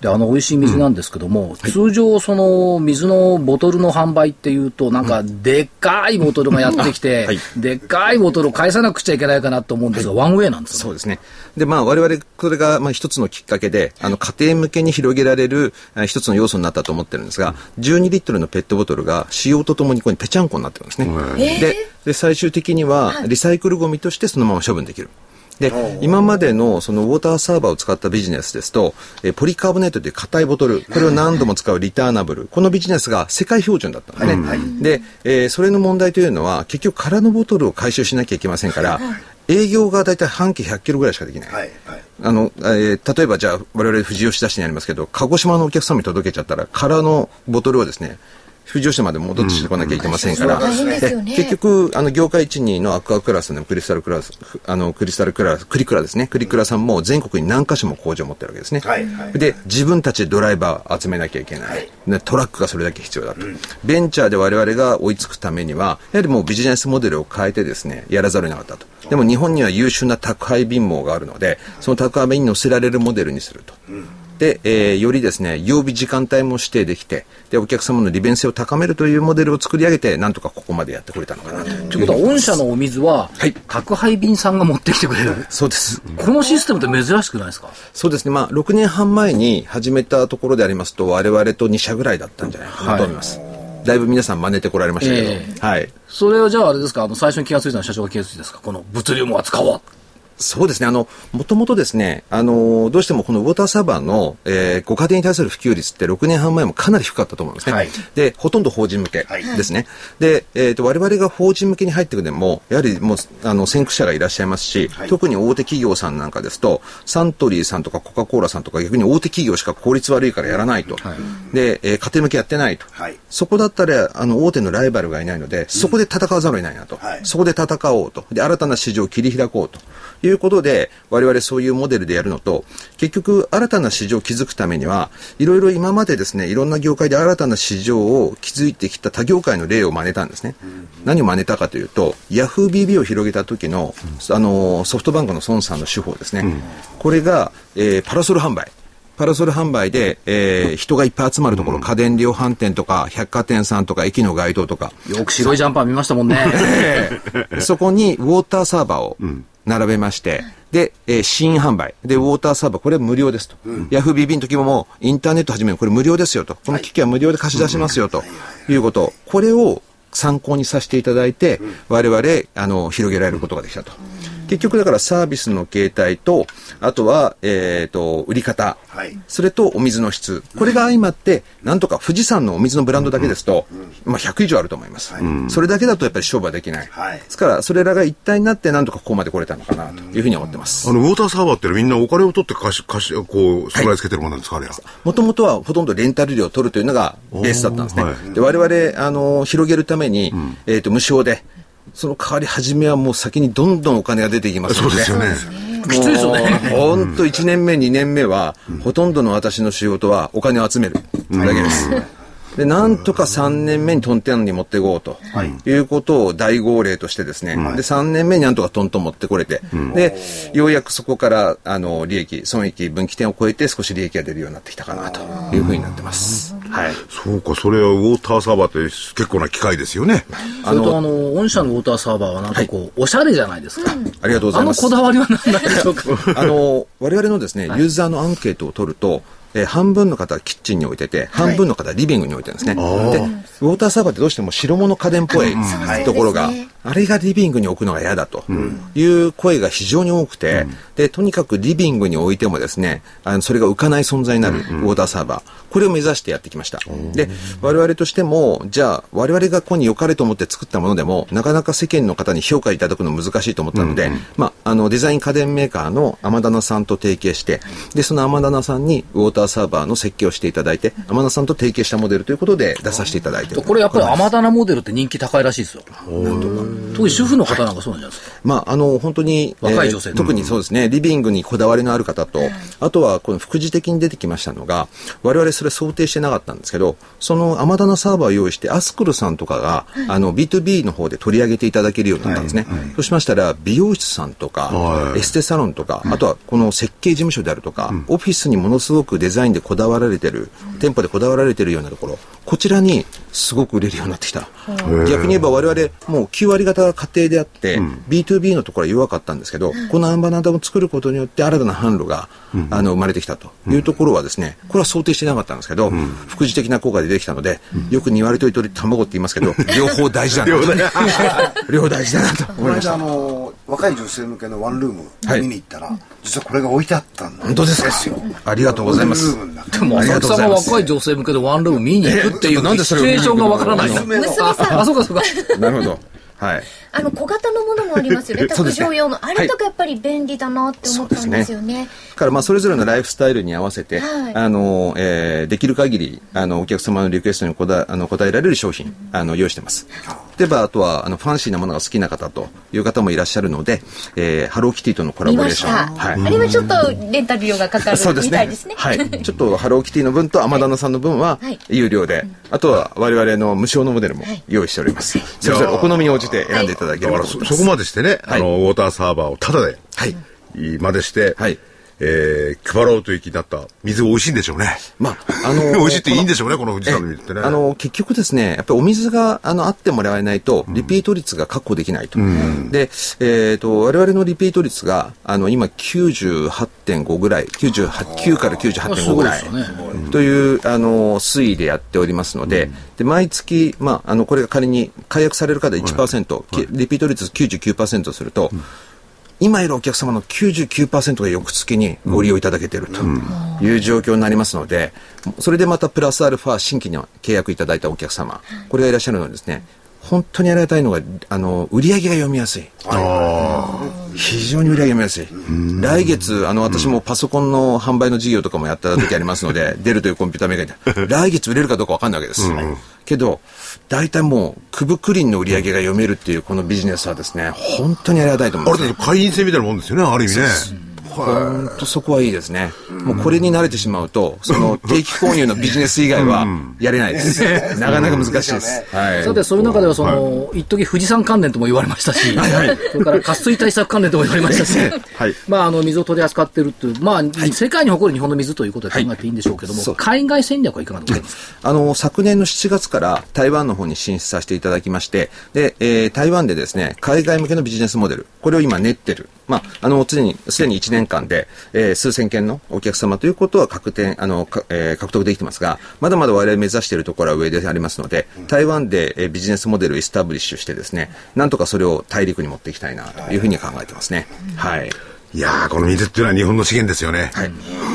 で、あの、美味しい水なんですけども、うん、通常、その、水のボトルの販売っていうと、なんか、でっかいボトルがやってきて、はい、でっかいボトルを返さなくちゃいけないかなと思うんですが、はい、ワンウェイなんです、そうですね。で、まあ、我々、これが、まあ、一つのきっかけで、あの、家庭向けに広げられる、一つの要素になったと思ってるんですが、12リットルのペットボトルが、使用とともにここにぺちゃんこになってるんですね。で、で、最終的には、リサイクルゴミとしてそのまま処分できる。で、今までのそのウォーターサーバーを使ったビジネスですと、えポリカーボネートという硬いボトル、これを何度も使うリターナブル、このビジネスが世界標準だったんですね。はい、で、えー、それの問題というのは、結局空のボトルを回収しなきゃいけませんから、営業が大体半径100キロぐらいしかできない。はいはい、あの、えー、例えばじゃあ、我々富士吉田市にありますけど、鹿児島のお客様に届けちゃったら、空のボトルをですね、富士吉田まで戻ってこなきゃいけませんから、結局、あの、業界一2のアクアクラスのクリスタルクラス、あの、クリスタルクラス、クリクラですね。クリクラさんも全国に何箇所も工場を持ってるわけですね。はいはい、で、自分たちでドライバー集めなきゃいけない。はい、トラックがそれだけ必要だと、うん。ベンチャーで我々が追いつくためには、やはりもうビジネスモデルを変えてですね、やらざるを得なかったと。でも日本には優秀な宅配便網があるので、その宅配便に乗せられるモデルにすると。うんで、えー、よりですね、曜日時間帯も指定できて、で、お客様の利便性を高めるというモデルを作り上げて、なんとかここまでやってくれたのかなと。ということは、御社のお水は、はい、宅配便さんが持ってきてくれるそうです。このシステムって珍しくないですか？そうですね。まあ、6年半前に始めたところでありますと、我々と2社ぐらいだったんじゃないかなと思います。はいだいぶ皆さん真似てこられましたけど、えー、はい。それはじゃああれですか、あの、最初に気が付いたのは社長が気が付いたんですかこの物流も扱おう。そうですね。あの、もともとですね、あの、どうしてもこのウォーターサーバーの、えー、ご家庭に対する普及率って6年半前もかなり低かったと思うんですね。はい、で、ほとんど法人向けですね。はい、で、えっ、ー、と、我々が法人向けに入ってくるでも、やはりもう、あの、先駆者がいらっしゃいますし、はい、特に大手企業さんなんかですと、サントリーさんとかコカ・コーラさんとか逆に大手企業しか効率悪いからやらないと。で、えー、家庭向けやってないと。そこだったら、あの、大手のライバルがいないので、そこで戦わざるを得ないなと。そこで戦おうと。で、新たな市場を切り開こうと。いうことで、我々そういうモデルでやるのと、結局、新たな市場を築くためには、いろいろ今までですね、いろんな業界で新たな市場を築いてきた他業界の例を真似たんですね。何を真似たかというと、ヤフー BB を広げた時の、あの、ソフトバンクの孫さんの手法ですね。これが、えー、パラソル販売。パラソル販売で、えー、人がいっぱい集まるところ、うん、家電量販店とか、百貨店さんとか、駅の街灯とか。よく白いジャンパー見ましたもんね。そこにウォーターサーバーを並べまして、で、えー、新販売。で、ウォーターサーバー、これは無料ですと。うん、ヤフー BB の時ももう、インターネット始める、これ無料ですよと。この機器は無料で貸し出しますよと。いうこと。これを参考にさせていただいて、我々、あの、広げられることができたと。結局だからサービスの形態と、あとは、えっ、ー、と、売り方、はい、それとお水の質。これが相まって、なんとか富士山のお水のブランドだけですと、まあ100以上あると思います。はい、それだけだとやっぱり勝負はできない。はい、ですから、それらが一体になってなんとかここまで来れたのかなというふうに思ってます。あの、ウォーターサーバーってみんなお金を取って貸し、貸し、こう、備え付けてるものなんですか、あれは。もともとはほとんどレンタル料を取るというのがベースだったんですね。で、我々、あの、広げるために、うん、えっ、と、無償で、その代わり初めはもう先にどんどんお金が出ていきますので。そうですよね。きついですよね。本当1年目、2年目は、ほとんどの私の仕事はお金を集めるだけです。で、なんとか3年目にトンテンに持っていこうと、い、うことを大号令としてですね、はい、で、3年目になんとかトントン持ってこれて、うん、で、ようやくそこから、あの、利益、損益、分岐点を超えて少し利益が出るようになってきたかなというふうになってます。はい。そうか、それはウォーターサーバーって結構な機械ですよね。あの、とあの、御社のウォーターサーバーはなんかこう、はい、おしゃれじゃないですか。ありがとうございます。あのこだわりは何なんでしょうか？あの、我々のですね、ユーザーのアンケートを取ると、えー、半分の方はキッチンに置いてて、半分の方はリビングに置いてるんですね。で、ウォーターサーバーってどうしても白物家電っぽいところが、あれがリビングに置くのが嫌だと。いう声が非常に多くて、で、とにかくリビングに置いてもですね、あのそれが浮かない存在になるウォーターサーバー、これを目指してやってきました。で、我々としても、じゃあ、我々がここに良かれと思って作ったものでも、なかなか世間の方に評価いただくの難しいと思ったので、まあ、あの、デザイン家電メーカーの天棚さんと提携して、で、その天棚さんにウォーターサーバーの設計をしていただいて、天棚さんと提携したモデルということで出させていただいてこれやっぱり天棚モデルって人気高いらしいですよ。特に主婦の方なんかそうなんじゃないですか。まあ、あの、本当に、若い女性。えー特にそうですね、リビングにこだわりのある方と、あとは、この副次的に出てきましたのが、我々それ想定してなかったんですけど、そのアマダナサーバーを用意して、アスクルさんとかが、あの、B2B の方で取り上げていただけるようになったんですね。そうしましたら、美容室さんとか、はい。エステサロンとか、あとはこの設計事務所であるとか、オフィスにものすごくデザインでこだわられてる、店舗でこだわられてるようなところ、こちらにすごく売れるようになってきた。逆に言えば我々、もう9割方が家庭であって、B2B のところは弱かったんですけど、このアンバナダを作ることによって新たな販路が、あの生まれてきたというところはですね、これは想定してなかったんですけど、副次的な効果で出てきたので、よく2割とりとり卵って言いますけど、両方大事だなと。両方大事だなと思いました。の若い女性向けのワンルームはい。見に行ったら、実はこれが置いてあったんだ。本当ですか？ですよ。ありがとうございます。ワンルームになってでも、浅草が若い女性向けでワンルーム見に行くっていうシチなんでそれをュエーションがわからないの。娘の娘さん。あ、そうかそうか。なるほど。はい。あの小型のものもありますよね。卓上用の、あれとかやっぱり便利だなって思ったんですよね。だからまあそれぞれのライフスタイルに合わせて、はい。あのえーできる限りあのお客様のリクエストにこだあの応えられる商品あの用意してます。例えばあとはあのファンシーなものが好きな方という方もいらっしゃるので、えーハローキティとのコラ見ボレーション。はい。あれはちょっとレンタル料がかかるみたいですね。はい。ちょっとハローキティの分と天棚さんの分ははい。有料で、あとは我々の無償のモデルも用意しております。それぞれお好みに応じて選んでいただけだからればそこまでしてね、はい。あの、ウォーターサーバーをタダで、はい。までして、はいえー配ろうという気になった水美味しいんでしょうね。まあ、あの 美味しいっていいんでしょうね、この富士山の水ってね。あの結局ですね、やっぱりお水があのあってもらえないと、リピート率が確保できないと。で、えっ、と、我々のリピート率が、あの、今98.5ぐらい、98、9から98.5ぐらい。すごいですよという、あの、推移でやっておりますので、で、毎月、まあ、あの、これが仮に解約される方1%、きリピート率99%すると、今いるお客様の99%が翌月にご利用いただけているという状況になりますので、それでまたプラスアルファ新規に契約いただいたお客様、これがいらっしゃるのでですね、本当にありがたいのが、あの、売り上げが読みやすい。非常に売り上げが読みやすい。来月、あの、私もパソコンの販売の事業とかもやった時ありますので、デルというコンピューターメーカーで、来月売れるかどうかわかんないわけです。けど、大体もう、クブクリンの売り上げが読めるっていうこのビジネスはですね、本当にありがたいと思いますあれ。会員制みたいなもんですよね、ある意味ね。本当そこはいいですね。もうこれに慣れてしまうと、その 定期購入のビジネス以外はやれないです。なかなか難しいです。はい。さて、そういう中では、その、一時富士山関連とも言われましたし、それから渇水対策関連とも言われましたし、はい。まあ、あの、水を取り扱ってるという、まあ、世界に誇る日本の水ということで考えていいんでしょうけども、海外戦略はいかがでございますか？あの、昨年の7月から台湾の方に進出させていただきまして、で、えー台湾でですね、海外向けのビジネスモデル、これを今練ってる。まあ、あの、常に、すでに1年間で、えー数千件のお客様ということは確定、あの、えー獲得できてますが、まだまだ我々目指しているところは上でありますので、台湾で、えービジネスモデルをエスタブリッシュしてですね、なんとかそれを大陸に持っていきたいな、というふうに考えてますね。はい。いやー、この水っていうのは日本の資源ですよね。はい。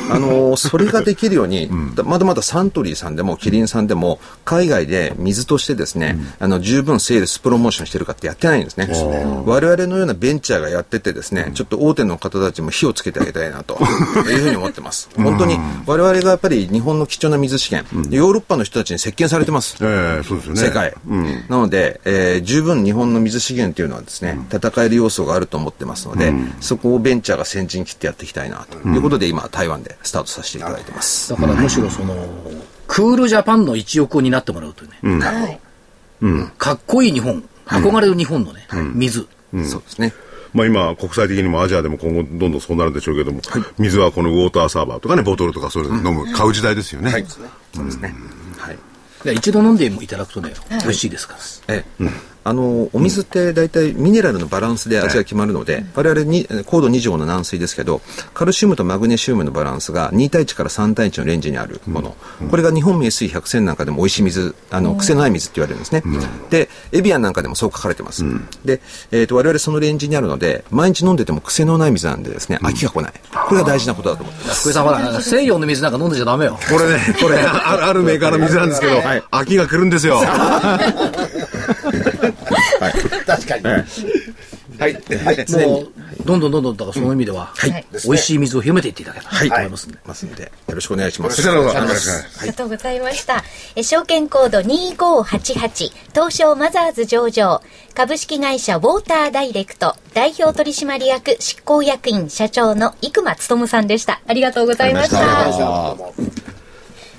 あのーそれができるように、だまだまだサントリーさんでも、キリンさんでも、海外で水としてですね、あの、十分セールス、プロモーションしてるかってやってないんですね。我々のようなベンチャーがやっててですね、ちょっと大手の方たちも火をつけてあげたいなと、いうふうに思ってます。本当に、我々がやっぱり日本の貴重な水資源、ヨーロッパの人たちに席巻されてます。ええそうですよね。世界、なので、えー十分日本の水資源というのはですね、戦える要素があると思ってますので、そこをベンチャーが先陣切ってやっていきたいなと。いうことで、今台湾でスタートさせていただいてます。だからむしろその、クールジャパンの一翼を担ってもらうというね、はい。かっこいい日本、憧れる日本のね、水。そうですね。まあ今、国際的にもアジアでも今後どんどんそうなるでしょうけども、水はこのウォーターサーバーとかね、ボトルとかそういうの飲む、買う時代ですよね。そうですね。はい。で一度飲んでいただくとね、美味しいですから。ええ、あのお水って大体ミネラルのバランスで味が決まるので、我々に高度2錠の軟水ですけどカルシウムとマグネシウムのバランスが2対1から3対1のレンジにあるもの、これが日本名水百選なんかでも美味しい水あの癖のない水って言われるんですね、でエビアンなんかでもそう書かれてます、で、えー、と我々そのレンジにあるので毎日飲んでても癖のない水なんでですね飽きが来ない。これが大事なことだと思ってます。福井さんほら、西洋の水なんか飲んでちゃダメよ。これね、これ、あるあるメーカーの水なんですけど、秋が来るんですよ。確かに。はい。もう、どんどんどんどん、だからその意味では、はい美味しい水を広めていっていただけたらと思いますんで。ますんで、よろしくお願いします。こちらこそよろしくお願いしますありがとうございました。え証券コード2588、東証マザーズ上場、株式会社ウォーターダイレクト、代表取締役執行役員社長の生間勉さんでした。ありがとうございました。さあ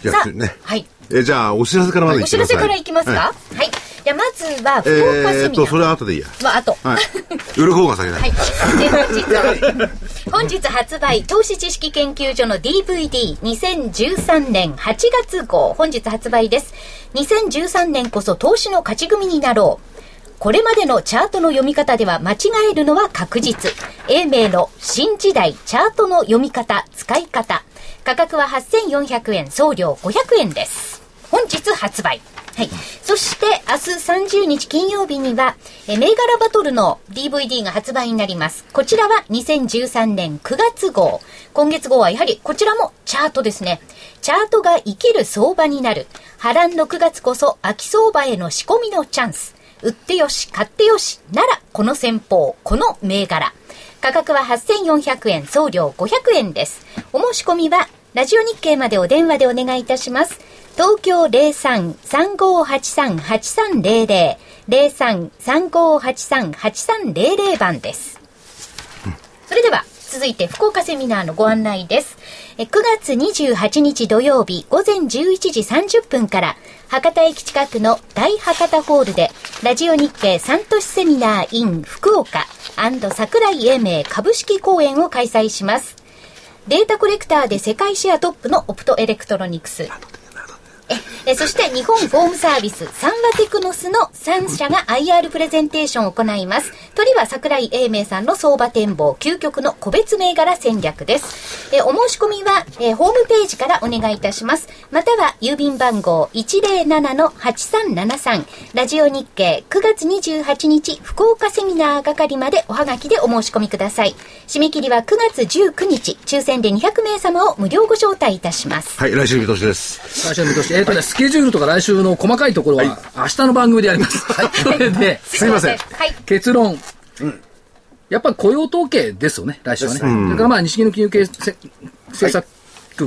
じゃあ、ね。はい。え、じゃあ、お知らせからまずお知ら。せからいきますか、はいはい。じゃあまずは、福岡セミナー。えと、それは後でいいや。は後。はい。売る方が先だ。はい。で本日、本日発売、投資知識研究所の DVD2013 年8月号、本日発売です。2013年こそ投資の勝ち組になろう。これまでのチャートの読み方では間違えるのは確実。英明の新時代チャートの読み方、使い方。価格は8400円、送料500円です。本日発売。はい。そして、明日30日金曜日には、え銘柄バトルの DVD が発売になります。こちらは2013年9月号。今月号はやはりこちらもチャートですね。チャートが生きる相場になる。波乱の9月こそ秋相場への仕込みのチャンス。売ってよし、買ってよし、なら、この戦法、この銘柄。価格は8400円、送料500円です。お申し込みは、ラジオ日経までお電話でお願いいたします。東京03-3583-8300、03-3583-8300番です。それでは、続いて福岡セミナーのご案内です。え9月28日土曜日午前11時30分から、博多駅近くの大博多ホールで、ラジオ日経三都市セミナー in 福岡桜井英明株式公演を開催します。データコレクターで世界シェアトップのオプトエレクトロニクス。ええそして日本フォームサービスサンワテクノスの3社が IR プレゼンテーションを行います。鳥は桜井英明さんの相場展望究極の個別銘柄戦略です。えお申し込みはえホームページからお願いいたします。または郵便番号107-8373ラジオ日経9月28日福岡セミナー係までおはがきでお申し込みください。締め切りは9月19日抽選で200名様を無料ご招待いたします。はい、来週見通しです。最初の見通し、えっ、とね、スケジュールとか来週の細かいところは、明日の番組でやります。それで、すいません。はい。結論。やっぱり雇用統計ですよね、来週はね。それからまあ、日銀の金融政策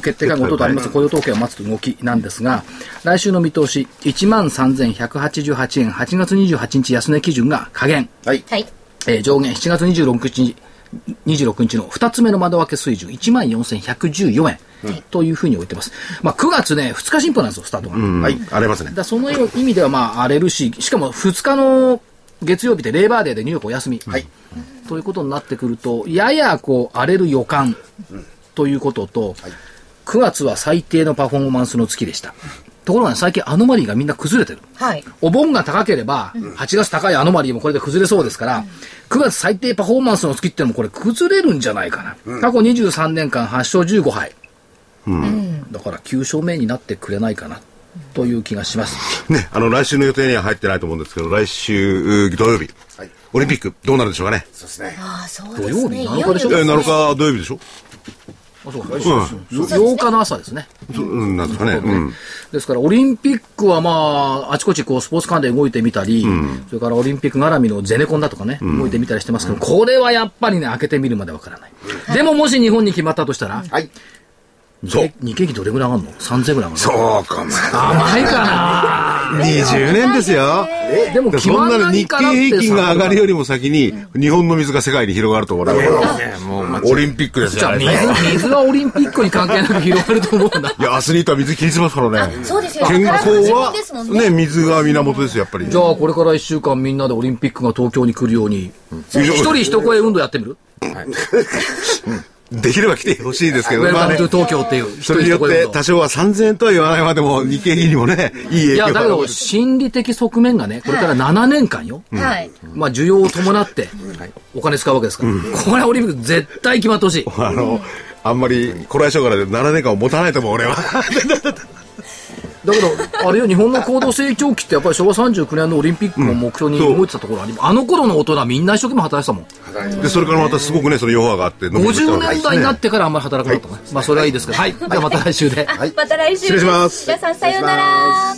決定会合等々あります雇用統計を待つ動きなんですが、来週の見通し、13,188円、8月28日安値基準が下限。はい。はい。えー上限7月26日26日の2つ目の窓開け水準14,114円というふうに置いてます。まあ9月ね、2日進歩なんですよ、スタートが。はい。荒れますねだか。らその意味ではまあ荒れるし、しかも2日の月曜日でレーバーデーでニューヨークお休み。はい。ということになってくると、ややこう荒れる予感ということと、9月は最低のパフォーマンスの月でした。ところがね、最近アノマリーがみんな崩れてる。はい。お盆が高ければ、8月高いアノマリーもこれで崩れそうですから、9月最低パフォーマンスの月ってのもこれ崩れるんじゃないかな。過去23年間8勝15敗。だから9勝目になってくれないかな、という気がします。ね、あの、来週の予定には入ってないと思うんですけど、来週、土曜日、はい。オリンピック、どうなるでしょうかね？そうですね。ああ、そう土ですね。曜日？7日でしょ？えー、7いよいよですね日土曜日でしょ？あそうかうん。8日の朝ですね。そううん、なんですかね。うん。ですから、オリンピックはまあ、あちこちこう、スポーツ関連動いてみたり、それからオリンピック絡みのゼネコンだとかね、動いてみたりしてますけど、これはやっぱりね、開けてみるまでわからない。でももし日本に決まったとしたら、はい。そう。日経平均どれぐらい上がるの ?3000 ぐらい上がるの？そうか、ま甘いかな20年ですよ。でも決まんそんなの日経ないからって平均が上がるよりも先に、日本の水が世界に広がると思う。もう間違オリンピックですよ。じゃあ水、水はオリンピックに関係なく広がると思うんだ。いや、アスリートは水切りしますからね。そうですよ。健康は体のですもん、ね。ね、水が源ですよ、やっぱり。じゃあこれから1週間みんなでオリンピックが東京に来るように、一人一声運動やってみる？できれば来てほしいですけウど、まあね東京っていう。それによって多少は3000円とは言わないまでも日経平均にもね、いい影響いや、だけど、が。心理的側面がね、これから7年間よ。はい。まあ、需要を伴って、お金使うわけですから。これはオリンピック絶対決まってほしい。あの、あんまり、これはしょうがないで7年間を持たないと思う、俺は。だけど、あれよ、日本の高度成長期ってやっぱり昭和39年のオリンピックを目標に動いてたところあり、あの頃の大人はみんな一生懸命働いてたもん。で、それからまたすごくね、その余波があって、伸びてきた50わけです年代になってからあんまり働かなかったね。まあ、それはいいですけど。はい。じゃあまた来週で。また来週。失礼します皆さんさようなら。